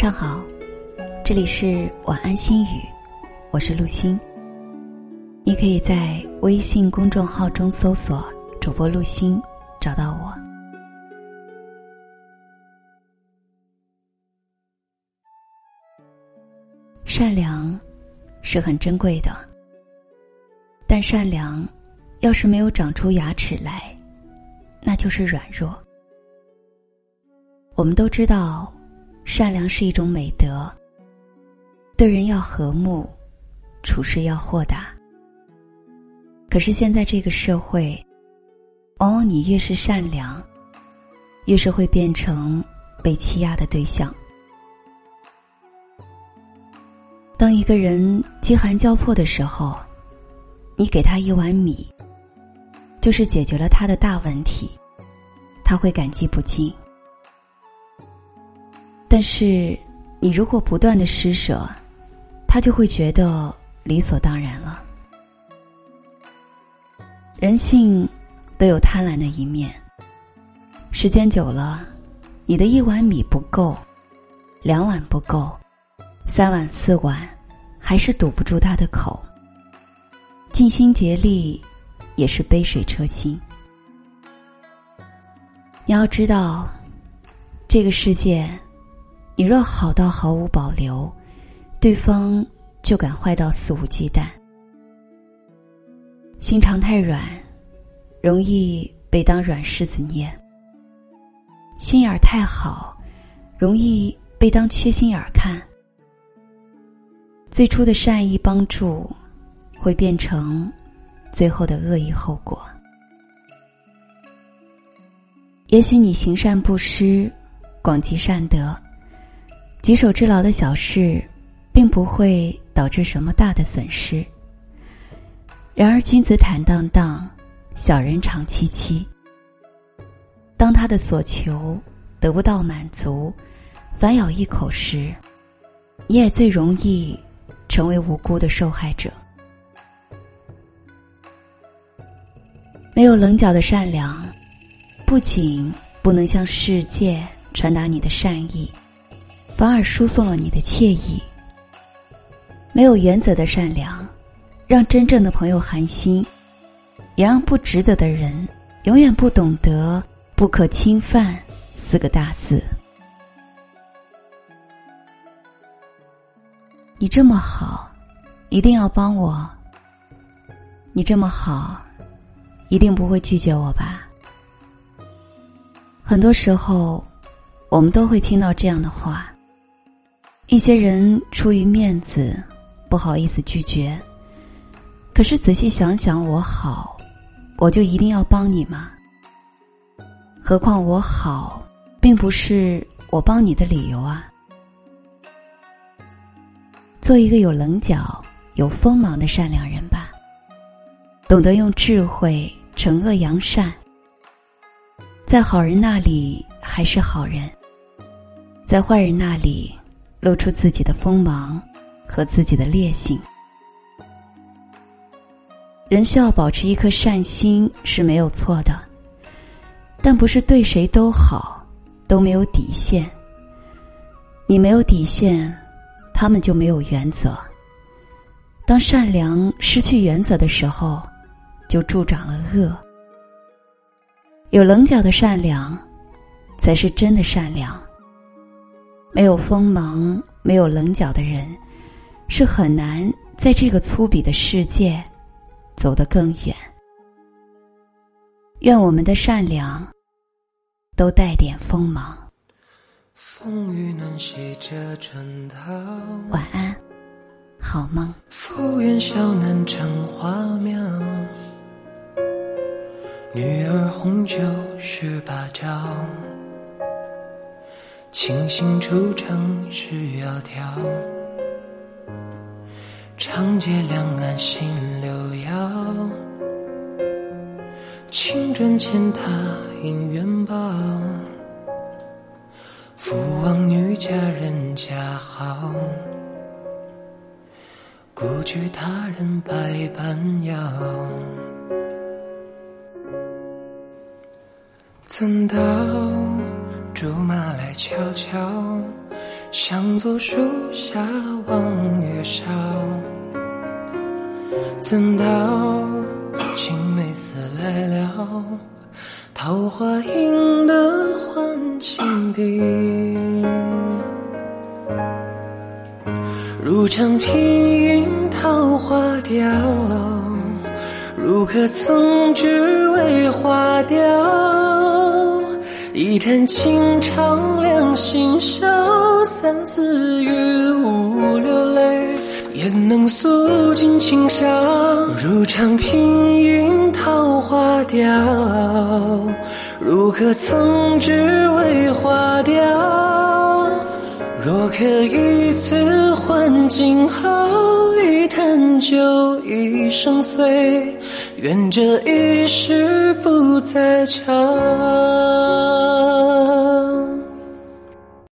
上好，这里是晚安心语，我是陆欣。你可以在微信公众号中搜索“主播陆欣”，找到我。善良是很珍贵的，但善良要是没有长出牙齿来，那就是软弱。我们都知道。善良是一种美德。对人要和睦，处事要豁达。可是现在这个社会，往往你越是善良，越是会变成被欺压的对象。当一个人饥寒交迫的时候，你给他一碗米，就是解决了他的大问题，他会感激不尽。但是，你如果不断的施舍，他就会觉得理所当然了。人性都有贪婪的一面。时间久了，你的一碗米不够，两碗不够，三碗四碗，还是堵不住他的口。尽心竭力，也是杯水车薪。你要知道，这个世界。你若好到毫无保留，对方就敢坏到肆无忌惮。心肠太软，容易被当软柿子捏；心眼儿太好，容易被当缺心眼儿看。最初的善意帮助，会变成最后的恶意后果。也许你行善布施，广积善德。举手之劳的小事，并不会导致什么大的损失。然而，君子坦荡荡，小人长戚戚。当他的所求得不到满足，反咬一口时，你也最容易成为无辜的受害者。没有棱角的善良，不仅不能向世界传达你的善意。反而输送了你的惬意。没有原则的善良，让真正的朋友寒心，也让不值得的人永远不懂得“不可侵犯”四个大字。你这么好，一定要帮我。你这么好，一定不会拒绝我吧？很多时候，我们都会听到这样的话。一些人出于面子，不好意思拒绝。可是仔细想想，我好，我就一定要帮你吗？何况我好，并不是我帮你的理由啊。做一个有棱角、有锋芒的善良人吧。懂得用智慧惩恶扬善，在好人那里还是好人，在坏人那里。露出自己的锋芒和自己的烈性。人需要保持一颗善心是没有错的，但不是对谁都好，都没有底线。你没有底线，他们就没有原则。当善良失去原则的时候，就助长了恶。有棱角的善良，才是真的善良。没有锋芒、没有棱角的人，是很难在这个粗鄙的世界走得更远。愿我们的善良都带点锋芒。风雨暖洗着春涛，晚安，好梦。笑女儿红酒十八招。清醒出城是窈窕，长街两岸新柳摇。青砖践踏姻缘报，父王女佳人家好，孤居他人百般邀。怎道？竹马来悄悄，向坐树下望月梢，怎道青梅似来了，桃花映得还情敌。如长披云桃花凋，如可曾只为花凋。一叹情长两心烧，三思雨无流泪，焉能诉尽情伤？如长平云桃花凋，如可曾只为花凋？若可于此换今好，一坛酒，一生岁，愿这一世不再长。